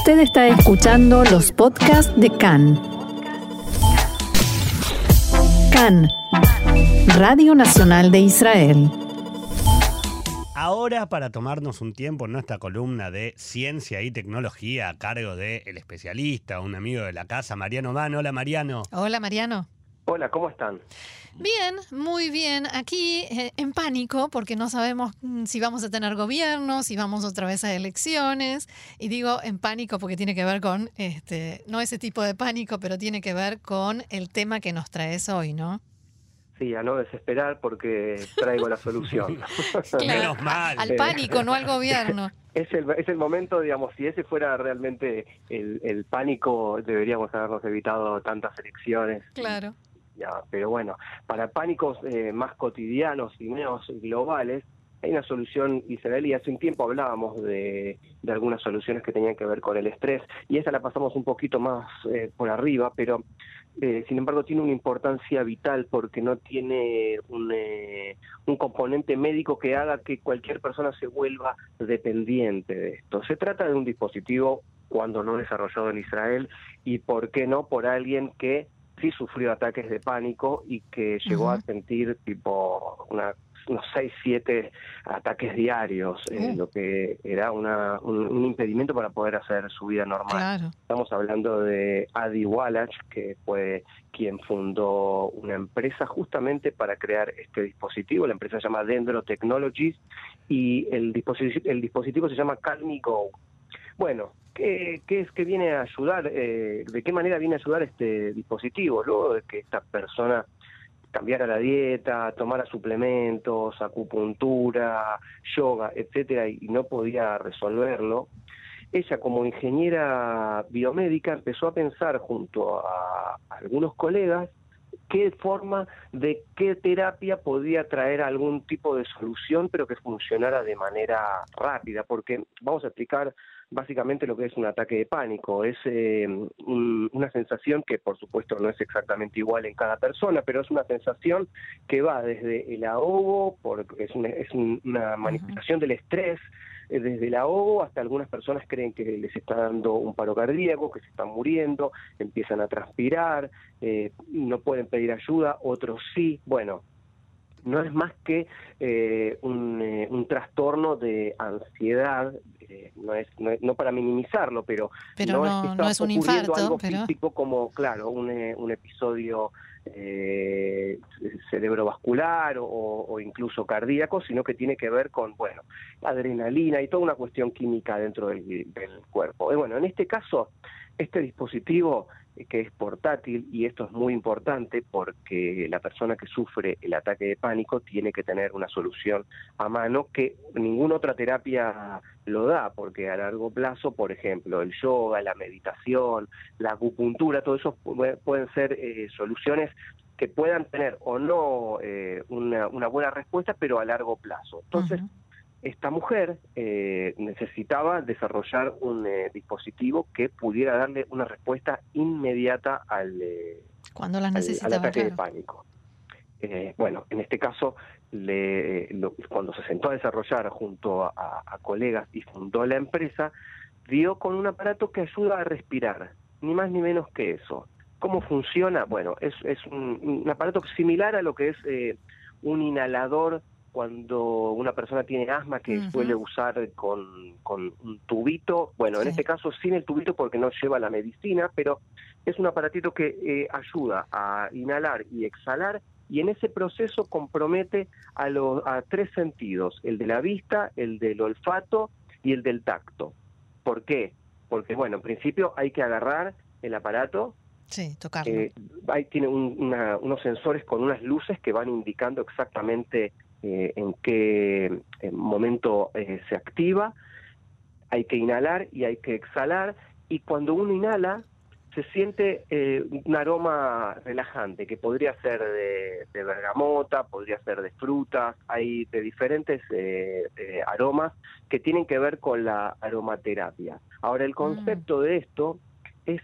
Usted está escuchando los podcasts de CAN. CAN, Radio Nacional de Israel. Ahora para tomarnos un tiempo en nuestra columna de ciencia y tecnología a cargo del el especialista, un amigo de la casa, Mariano Dan. Hola Mariano. Hola Mariano. Hola, ¿cómo están? Bien, muy bien. Aquí eh, en pánico porque no sabemos mm, si vamos a tener gobierno, si vamos otra vez a elecciones. Y digo en pánico porque tiene que ver con, este, no ese tipo de pánico, pero tiene que ver con el tema que nos traes hoy, ¿no? Sí, a no desesperar porque traigo la solución. Menos mal. Al pánico, no al gobierno. Es el, es el momento, digamos, si ese fuera realmente el, el pánico, deberíamos habernos evitado tantas elecciones. Claro. Ya, pero bueno, para pánicos eh, más cotidianos y menos globales, hay una solución israelí. Hace un tiempo hablábamos de, de, algunas soluciones que tenían que ver con el estrés y esa la pasamos un poquito más eh, por arriba, pero eh, sin embargo tiene una importancia vital porque no tiene un, eh, un componente médico que haga que cualquier persona se vuelva dependiente de esto. Se trata de un dispositivo cuando no desarrollado en Israel y por qué no por alguien que sí sufrió ataques de pánico y que llegó uh -huh. a sentir tipo una unos 6, 7 ataques diarios, eh, lo que era una, un, un, impedimento para poder hacer su vida normal. Claro. Estamos hablando de Adi Wallach, que fue quien fundó una empresa justamente para crear este dispositivo. La empresa se llama Dendro Technologies y el dispositivo, el dispositivo se llama Calmi Go. Bueno, ¿qué, qué es que viene a ayudar? Eh, ¿De qué manera viene a ayudar este dispositivo? Luego de que esta persona cambiara la dieta, tomara suplementos, acupuntura, yoga, etcétera, y no podía resolverlo, ella como ingeniera biomédica empezó a pensar junto a algunos colegas qué forma de qué terapia podía traer algún tipo de solución, pero que funcionara de manera rápida, porque vamos a explicar básicamente lo que es un ataque de pánico. Es eh, un, una sensación que por supuesto no es exactamente igual en cada persona, pero es una sensación que va desde el ahogo, porque es una, es una manifestación del estrés, desde el ahogo hasta algunas personas creen que les está dando un paro cardíaco, que se están muriendo, empiezan a transpirar, eh, no pueden pedir ayuda, otros sí. Bueno, no es más que eh, un, eh, un, trastorno de ansiedad, eh, no, es, no, no para minimizarlo, pero, pero no, no, es, que no es un infarto, algo pero... físico como, claro, un, un episodio cerebrovascular o, o, incluso cardíaco, sino que tiene que ver con, bueno, adrenalina y toda una cuestión química dentro del, del cuerpo. Y bueno, en este caso, este dispositivo que es portátil y esto es muy importante porque la persona que sufre el ataque de pánico tiene que tener una solución a mano que ninguna otra terapia lo da porque a largo plazo, por ejemplo, el yoga, la meditación, la acupuntura, todo eso pueden ser eh, soluciones que puedan tener o no eh, una, una, buena respuesta, pero a largo plazo. Entonces, esta mujer eh, necesitaba desarrollar un eh, dispositivo que pudiera darle una respuesta inmediata al, eh, Cuando la al, al ataque claro. de pánico. Eh, bueno, en este caso, le, lo, cuando se sentó a desarrollar junto a, a, colegas y fundó la empresa, dio con un aparato que ayuda a respirar, ni más ni menos que eso. ¿Cómo funciona? Bueno, es, es un, un aparato similar a lo que es un inhalador cuando una persona tiene asma que uh -huh. suele usar con, con, un tubito, bueno, sí. en este caso sin el tubito porque no lleva la medicina, pero es un aparatito que eh, ayuda a inhalar y exhalar y en ese proceso compromete a, lo, a tres sentidos, el de la vista, el del olfato y el del tacto. ¿Por qué? Porque, bueno, en principio hay que agarrar el aparato, Sí, tocarlo. Eh, hay, tiene un, una, unos sensores con unas luces que van indicando exactamente eh, en qué eh, momento eh, se activa, hay que inhalar y hay que exhalar, y cuando uno inhala se siente eh, un aroma relajante, que podría ser de, de, bergamota, podría ser de frutas, hay de diferentes eh, aromas que tienen que ver con la aromaterapia. Ahora, el concepto mm. de esto es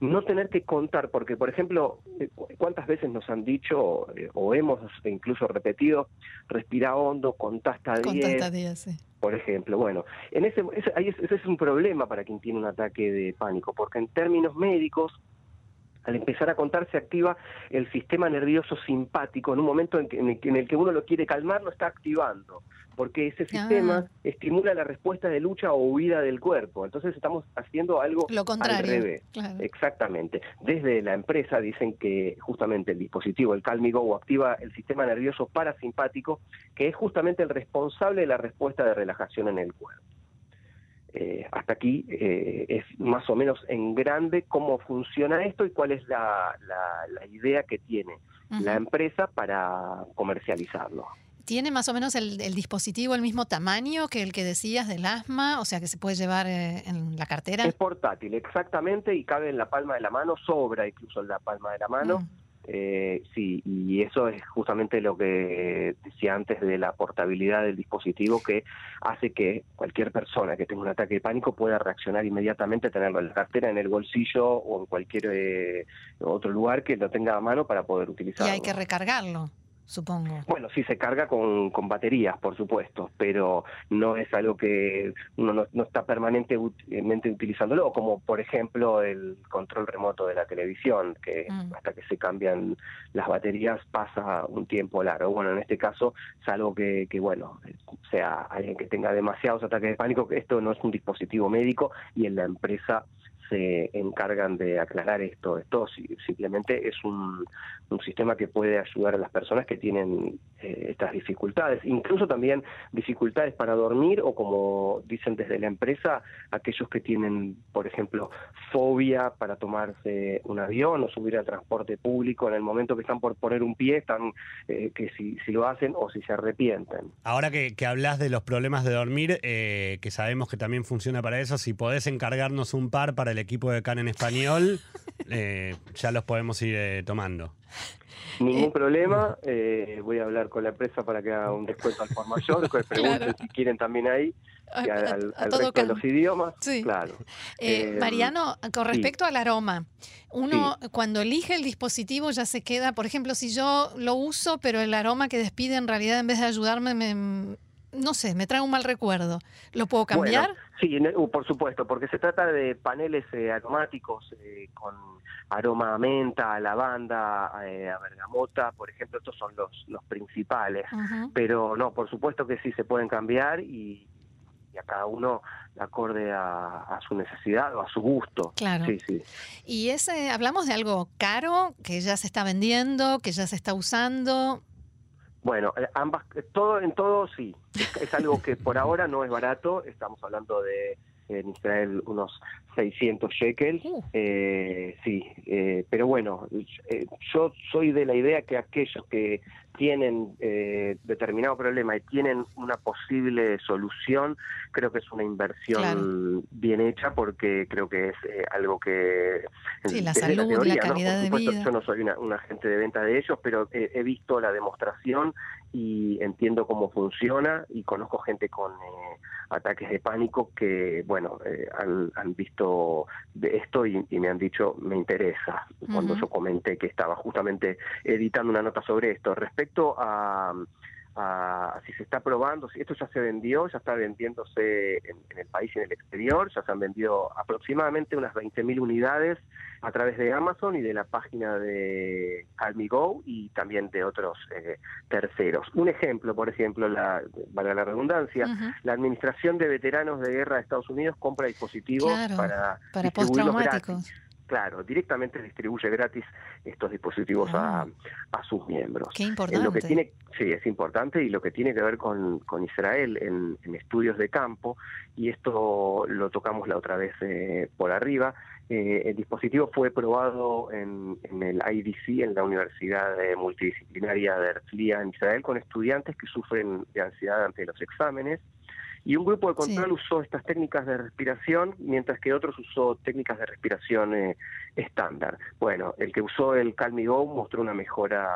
no tener que contar, porque por ejemplo, eh, ¿cuántas veces nos han dicho eh, o hemos incluso repetido, respira hondo, contá hasta 10? sí. Por ejemplo, bueno, en ese, ese, ese es un problema para quien tiene un ataque de pánico, porque en términos médicos al empezar a contar se activa el sistema nervioso simpático en un momento en, el, que uno lo quiere calmar, lo está activando, porque ese sistema estimula la respuesta de lucha o huida del cuerpo. Entonces estamos haciendo algo lo contrario, al revés. Exactamente. Desde la empresa dicen que justamente el dispositivo, el Calmigo, activa el sistema nervioso parasimpático, que es justamente el responsable de la respuesta de relajación en el cuerpo. Eh, hasta aquí eh, es más o menos en grande cómo funciona esto y cuál es la, idea que tiene la empresa para comercializarlo. ¿Tiene más o menos el, dispositivo el mismo tamaño que el que decías del asma? O sea, que se puede llevar eh, en la cartera. Es portátil, exactamente, y cabe en la palma de la mano, sobra incluso en la palma de la mano. Mm. Eh, sí, y eso es justamente lo que decía antes de la portabilidad del dispositivo que hace que cualquier persona que tenga un ataque de pánico pueda reaccionar inmediatamente, tenerlo en la cartera, en el bolsillo o en cualquier eh, otro lugar que lo tenga a mano para poder utilizarlo. Y hay que recargarlo supongo. Bueno, sí se carga con, con baterías, por supuesto, pero no es algo que uno no, está permanentemente utilizándolo, como por ejemplo el control remoto de la televisión, que mm. hasta que se cambian las baterías pasa un tiempo largo. Bueno, en este caso, salvo que, que bueno, sea alguien que tenga demasiados ataques de pánico, que esto no es un dispositivo médico y en la empresa se encargan de aclarar esto. Esto simplemente es un, un sistema que puede ayudar a las personas que tienen eh, estas dificultades, incluso también dificultades para dormir o como dicen desde la empresa, aquellos que tienen, por ejemplo, fobia para tomarse un avión o subir al transporte público en el momento que están por poner un pie, están eh, que si, si, lo hacen o si se arrepienten. Ahora que, que hablas de los problemas de dormir, eh, que sabemos que también funciona para eso, si podés encargarnos un par para el equipo de CAN en español, ya los podemos ir tomando. Ningún eh, problema, eh, voy a hablar con la empresa para que haga un descuento al por mayor, que pregunten si quieren también ahí, al, resto de los idiomas. Claro. Eh, Mariano, con respecto al aroma, uno cuando elige el dispositivo ya se queda, por ejemplo, si yo lo uso, pero el aroma que despide en realidad en vez de ayudarme me, no sé, me trae un mal recuerdo. ¿Lo puedo cambiar? sí, uh, por supuesto, porque se trata de paneles eh, aromáticos eh, con aroma a menta, a lavanda, eh, a bergamota, por ejemplo, estos son los, los principales. Pero no, por supuesto que sí se pueden cambiar y, a cada uno acorde a, su necesidad o a su gusto. Claro. Sí, sí. Y ese, hablamos de algo caro que ya se está vendiendo, que ya se está usando. Bueno, eh, ambas, eh, todo en todo sí. Es, algo que por ahora no es barato. Estamos hablando de en Israel unos 600 shekels. Uh. Eh, sí, pero bueno, yo soy de la idea que aquellos que tienen eh, determinado problema y tienen una posible solución, creo que es una inversión bien hecha porque creo que es eh, algo que... Sí, la salud, la, la calidad de vida. Yo no soy un agente de venta de ellos, pero he visto la demostración y entiendo cómo funciona y conozco gente con eh, ataques de pánico que, bueno, han, han, visto esto y, me han dicho, me interesa, cuando yo comenté que estaba justamente editando una nota sobre esto. Respecto respecto a, si se está probando, si esto ya se vendió, ya está vendiéndose en, el país y en el exterior, ya se han vendido aproximadamente unas 20.000 unidades a través de Amazon y de la página de CalmiGo y también de otros eh, terceros. Un ejemplo, por ejemplo, la, valga la redundancia, la Administración de Veteranos de Guerra de Estados Unidos compra dispositivos para, para postraumáticos claro, directamente distribuye gratis estos dispositivos a, ah. a, sus miembros. Qué importante. lo que tiene, sí, es importante y lo que tiene que ver con, con Israel en, estudios de campo, y esto lo tocamos la otra vez eh, por arriba, eh, el dispositivo fue probado en, en, el IDC, en la Universidad Multidisciplinaria de Herzliya en Israel, con estudiantes que sufren de ansiedad ante los exámenes y un grupo de control usó estas técnicas de respiración, mientras que otros usó técnicas de respiración eh, estándar. Bueno, el que usó el Calmigo mostró una mejora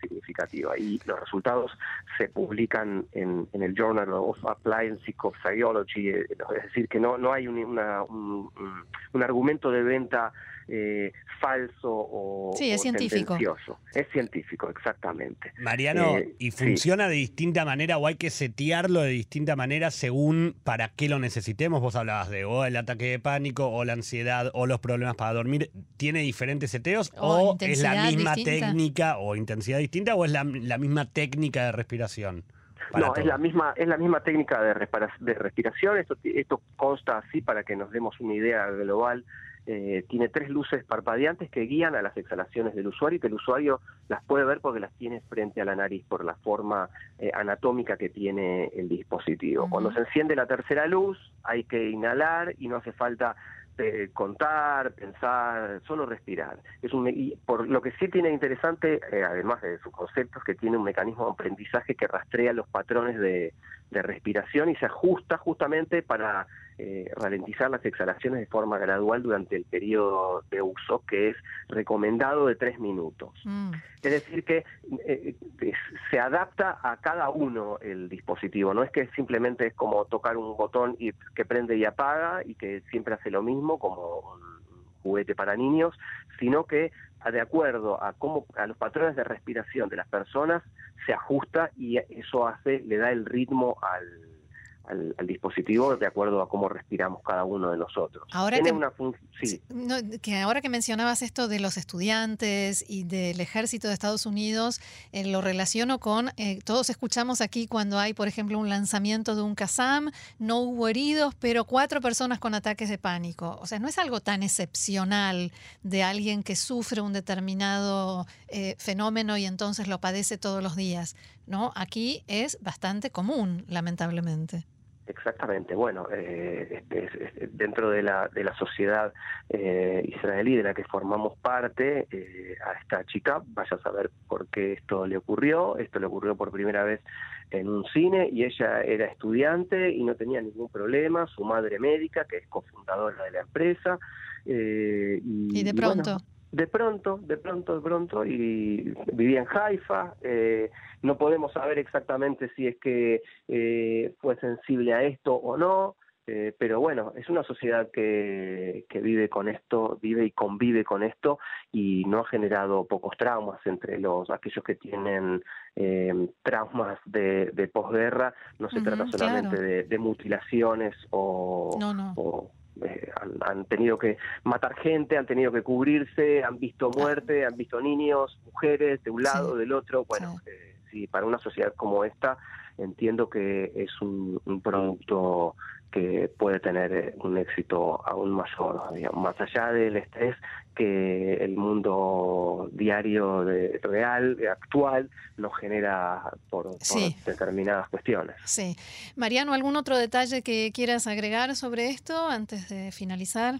significativa y los resultados se publican en, el Journal of Applied Psychophysiology, eh, es decir, que no, no hay un, un, argumento de venta eh, falso o, Sí, es o científico. tendencioso. Es científico, exactamente. Mariano, Eh, ¿y sí. funciona de distinta manera o hay que setearlo de distinta manera según para qué lo necesitemos? Vos hablabas de o el ataque de pánico o la ansiedad o los problemas para dormir. ¿Tiene diferentes seteos O o, es la misma distinta. técnica o intensidad distinta o es la, la misma técnica de respiración? No, es la misma es la misma técnica de, de respiración. Esto, esto consta así para que nos demos una idea global. Eh, tiene tres luces parpadeantes que guían a las exhalaciones del usuario y que el usuario las puede ver porque las tiene frente a la nariz por la forma eh, anatómica que tiene el dispositivo. Cuando se enciende la tercera luz hay que inhalar y no hace falta eh, contar, pensar, solo respirar. Es un, y por lo que sí tiene interesante, eh, además de sus conceptos, que tiene un mecanismo de aprendizaje que rastrea los patrones de, de respiración y se ajusta justamente para eh, ralentizar las exhalaciones de forma gradual durante el periodo de uso, que es recomendado de tres minutos. Mm. Es decir, que eh, se adapta a cada uno el dispositivo, no es que simplemente es como tocar un botón y que prende y apaga y que siempre hace lo mismo como un juguete para niños, sino que de acuerdo a cómo a los patrones de respiración de las personas se ajusta y eso hace le da el ritmo al, al, al dispositivo de acuerdo a cómo respiramos cada uno de nosotros. Ahora Tiene que- una sí. No, que ahora que mencionabas esto de los estudiantes y del ejército de Estados Unidos, eh, lo relaciono con, eh, todos escuchamos aquí cuando hay, por ejemplo, un lanzamiento de un Kazam, no hubo heridos, pero cuatro personas con ataques de pánico. O sea, no es algo tan excepcional de alguien que sufre un determinado eh, fenómeno y entonces lo padece todos los días. ¿no? Aquí es bastante común, lamentablemente. Exactamente, bueno, eh, este, es- es- dentro de la, de la sociedad eh, israelí de la que formamos parte, eh, a esta chica, vaya a saber por qué esto le ocurrió, esto le ocurrió por primera vez en un cine y ella era estudiante y no tenía ningún problema, su madre médica, que es cofundadora de la empresa, eh, y, Y de y bueno, pronto, de pronto, de pronto, de pronto, y vivía en Haifa. eh, no podemos saber exactamente si es que eh, fue sensible a esto o no, eh, pero bueno, es una sociedad que, que vive con esto, vive y convive con esto y no ha generado pocos traumas entre los aquellos que tienen eh, traumas de, de posguerra. No se trata solamente claro. de, de mutilaciones o, no, no. o, han, tenido que matar gente, han tenido que cubrirse, han visto muerte, han visto niños, mujeres de un lado, Sí. del otro. Bueno, Sí. eh, sí, para una sociedad como esta entiendo que es un, un producto que puede tener eh, un éxito aún mayor, digamos, más allá del estrés que el mundo diario de- real, actual, nos genera por, por Sí. determinadas cuestiones. Sí. Mariano, ¿algún otro detalle que quieras agregar sobre esto antes de finalizar?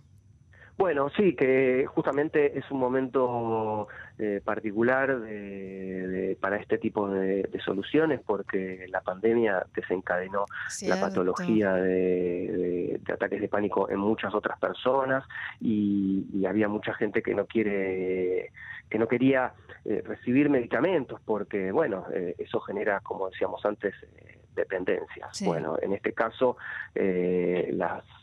Bueno, sí, que justamente es un momento eh, particular de- de- para este tipo de, de soluciones porque la pandemia desencadenó la patología de, ataques de pánico en muchas otras personas y, y había mucha gente que no quiere que no quería eh, recibir medicamentos porque bueno eh, eso genera como decíamos antes eh, dependencias Sí. bueno en este caso eh, las la-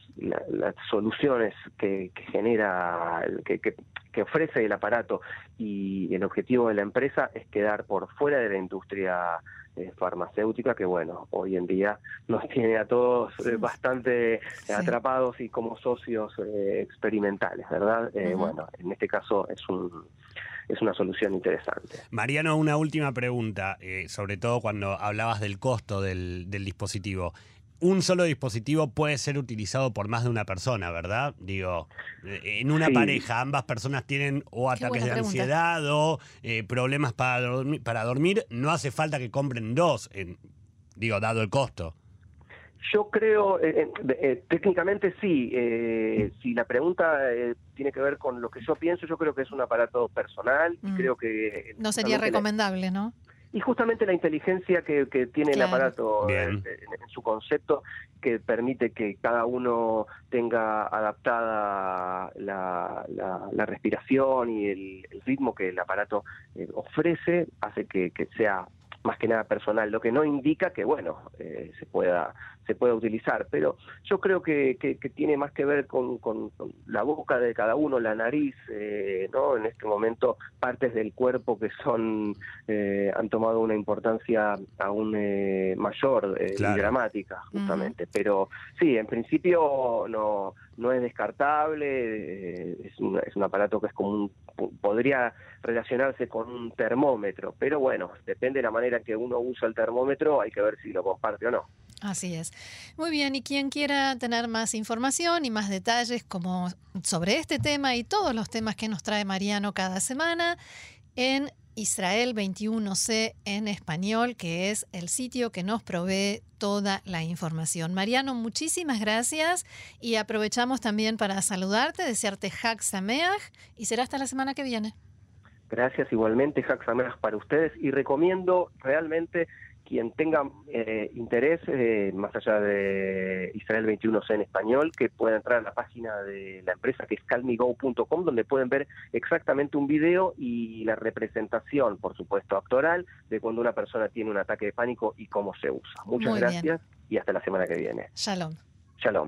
las soluciones que, que genera que, que- que ofrece el aparato y el objetivo de la empresa es quedar por fuera de la industria eh, farmacéutica que bueno hoy en día nos tiene a todos eh, bastante Sí. atrapados y como socios eh, experimentales verdad Eh, Ujú. bueno en este caso es un es una solución interesante Mariano, una última pregunta, eh, sobre todo cuando hablabas del costo del, del dispositivo. Un solo dispositivo puede ser utilizado por más de una persona, ¿verdad? Digo, eh, en una Sí. pareja, ambas personas tienen o ataques de pregunta. ansiedad o eh, problemas para dormir, para dormir. No hace falta que compren dos, en- digo, dado el costo. Yo creo, eh, eh, eh, técnicamente sí. eh, si la pregunta eh, tiene que ver con lo que yo pienso, yo creo que es un aparato personal y Mm. creo que... No sería recomendable, ¿no? Y justamente la inteligencia que, que tiene Claro. el aparato eh, en, en su concepto, que permite que cada uno tenga adaptada la, la- la respiración y el, el ritmo que el aparato eh, ofrece, hace que, que sea más que nada personal, lo que no indica que, bueno, eh, se pueda se pueda utilizar. Pero yo creo que, que, tiene más que ver con, con, la boca de cada uno, la nariz, eh, ¿no? En este momento partes del cuerpo que son eh, han tomado una importancia aún eh, mayor y dramática, justamente. Pero sí, en principio no no es descartable, es un, es un aparato que es como un, podría relacionarse con un termómetro, pero bueno, depende de la manera que uno usa el termómetro, hay que ver si lo comparte o no. Así es. Muy bien, y quien quiera tener más información y más detalles como sobre este tema y todos los temas que nos trae Mariano cada semana, en Israel 21C en español, que es el sitio que nos provee toda la información. Mariano, muchísimas gracias y aprovechamos también para saludarte, desearte Hag Sameach y será hasta la semana que viene. Gracias igualmente, Hag Sameach para ustedes y recomiendo realmente quien tenga eh, interés, eh, más allá de Israel 21C en español, que pueda entrar a la página de la empresa que es calmigo.com, donde pueden ver exactamente un video y la representación, por supuesto, actoral de cuando una persona tiene un ataque de pánico y cómo se usa. Muchas gracias y hasta la semana que viene. Shalom. Shalom.